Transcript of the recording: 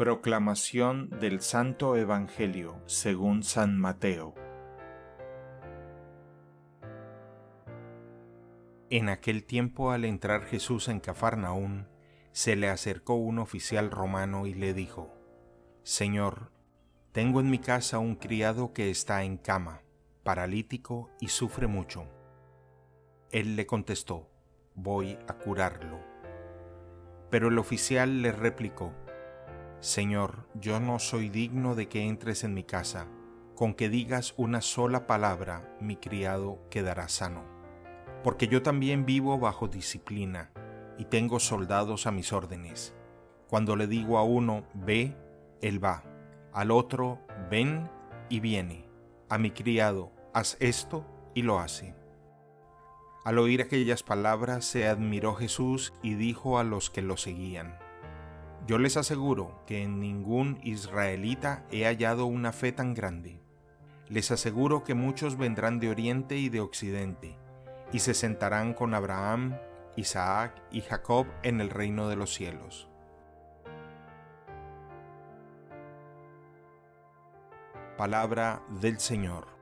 Proclamación del Santo Evangelio según San Mateo. En aquel tiempo al entrar Jesús en Cafarnaún, se le acercó un oficial romano y le dijo, Señor, tengo en mi casa un criado que está en cama, paralítico y sufre mucho. Él le contestó, voy a curarlo. Pero el oficial le replicó, Señor, yo no soy digno de que entres en mi casa, con que digas una sola palabra, mi criado quedará sano. Porque yo también vivo bajo disciplina, y tengo soldados a mis órdenes. Cuando le digo a uno, ve, él va, al otro, ven, y viene, a mi criado, haz esto, y lo hace. Al oír aquellas palabras se admiró Jesús y dijo a los que lo seguían, yo les aseguro que en ningún israelita he hallado una fe tan grande. Les aseguro que muchos vendrán de oriente y de occidente, y se sentarán con Abraham, Isaac y Jacob en el reino de los cielos. Palabra del Señor.